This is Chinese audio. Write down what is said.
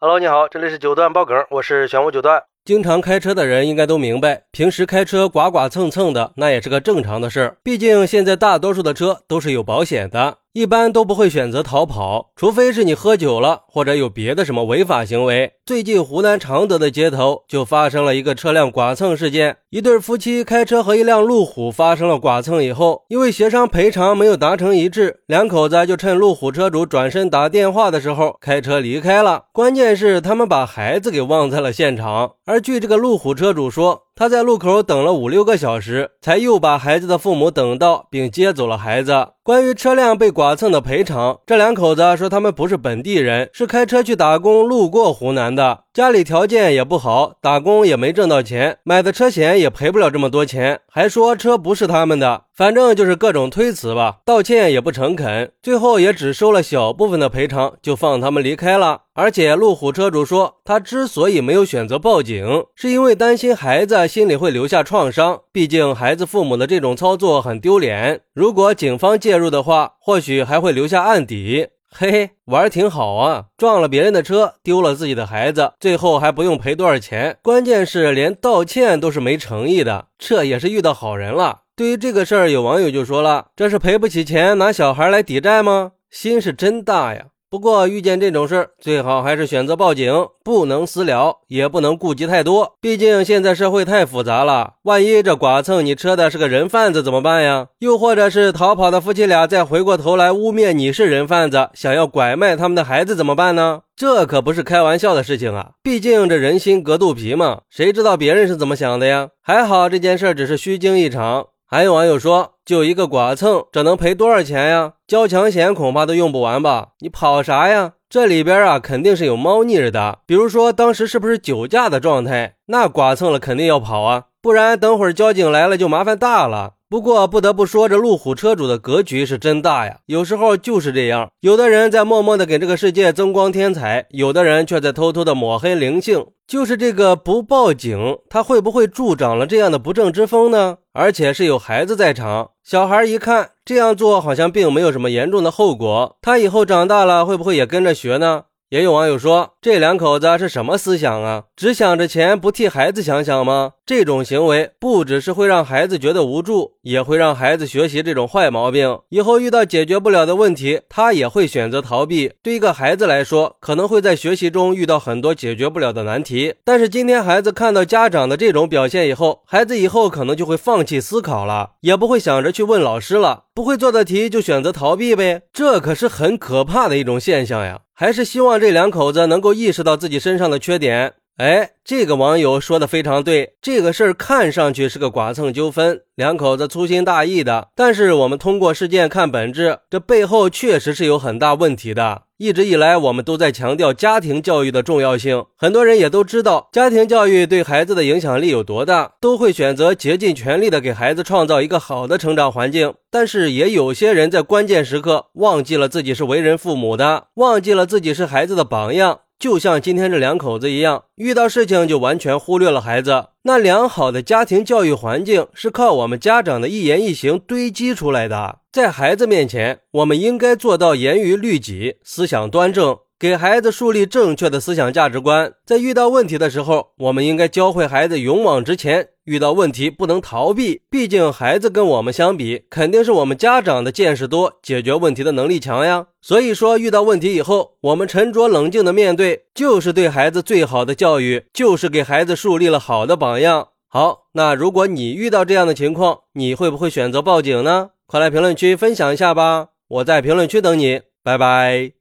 Hello，你好，这里是九段爆梗，我是玄武九段。经常开车的人应该都明白，平时开车剐剐蹭蹭的，那也是个正常的事儿。毕竟现在大多数的车都是有保险的。一般都不会选择逃跑，除非是你喝酒了，或者有别的什么违法行为。最近湖南常德的街头就发生了一个车辆剐蹭事件，一对夫妻开车和一辆路虎发生了剐蹭以后，因为协商赔偿没有达成一致，两口子就趁路虎车主转身打电话的时候开车离开了。关键是他们把孩子给忘在了现场，而据这个路虎车主说。他在路口等了五六个小时，才又把孩子的父母等到，并接走了孩子。关于车辆被剐蹭的赔偿，这两口子说他们不是本地人，是开车去打工路过湖南的，家里条件也不好，打工也没挣到钱，买的车险也赔不了这么多钱，还说车不是他们的。反正就是各种推辞吧，道歉也不诚恳，最后也只收了小部分的赔偿，就放他们离开了。而且路虎车主说，他之所以没有选择报警，是因为担心孩子心里会留下创伤，毕竟孩子父母的这种操作很丢脸。如果警方介入的话，或许还会留下案底。嘿嘿，玩挺好啊，撞了别人的车，丢了自己的孩子，最后还不用赔多少钱，关键是连道歉都是没诚意的，这也是遇到好人了。对于这个事儿，有网友就说了：“这是赔不起钱，拿小孩来抵债吗？心是真大呀！”不过遇见这种事儿，最好还是选择报警，不能私了，也不能顾及太多。毕竟现在社会太复杂了，万一这剐蹭你车的是个人贩子怎么办呀？又或者是逃跑的夫妻俩再回过头来污蔑你是人贩子，想要拐卖他们的孩子怎么办呢？这可不是开玩笑的事情啊！毕竟这人心隔肚皮嘛，谁知道别人是怎么想的呀？还好这件事只是虚惊一场。还有网友说，就一个剐蹭，这能赔多少钱呀？交强险恐怕都用不完吧？你跑啥呀？这里边啊，肯定是有猫腻的。比如说，当时是不是酒驾的状态？那剐蹭了肯定要跑啊，不然等会儿交警来了就麻烦大了。不过不得不说，这路虎车主的格局是真大呀！有时候就是这样，有的人在默默的给这个世界增光添彩，有的人却在偷偷的抹黑灵性。就是这个不报警，他会不会助长了这样的不正之风呢？而且是有孩子在场，小孩一看这样做好像并没有什么严重的后果，他以后长大了会不会也跟着学呢？也有网友说，这两口子是什么思想啊？只想着钱，不替孩子想想吗？这种行为不只是会让孩子觉得无助，也会让孩子学习这种坏毛病。以后遇到解决不了的问题，他也会选择逃避。对一个孩子来说，可能会在学习中遇到很多解决不了的难题。但是今天孩子看到家长的这种表现以后，孩子以后可能就会放弃思考了，也不会想着去问老师了。不会做的题就选择逃避呗，这可是很可怕的一种现象呀。还是希望这两口子能够意识到自己身上的缺点。哎，这个网友说的非常对，这个事儿看上去是个剐蹭纠纷，两口子粗心大意的。但是我们通过事件看本质，这背后确实是有很大问题的。一直以来，我们都在强调家庭教育的重要性，很多人也都知道家庭教育对孩子的影响力有多大，都会选择竭尽全力的给孩子创造一个好的成长环境。但是，也有些人在关键时刻忘记了自己是为人父母的，忘记了自己是孩子的榜样。就像今天这两口子一样，遇到事情就完全忽略了孩子。那良好的家庭教育环境是靠我们家长的一言一行堆积出来的。在孩子面前，我们应该做到严于律己，思想端正。给孩子树立正确的思想价值观，在遇到问题的时候，我们应该教会孩子勇往直前。遇到问题不能逃避，毕竟孩子跟我们相比，肯定是我们家长的见识多，解决问题的能力强呀。所以说，遇到问题以后，我们沉着冷静的面对，就是对孩子最好的教育，就是给孩子树立了好的榜样。好，那如果你遇到这样的情况，你会不会选择报警呢？快来评论区分享一下吧，我在评论区等你，拜拜。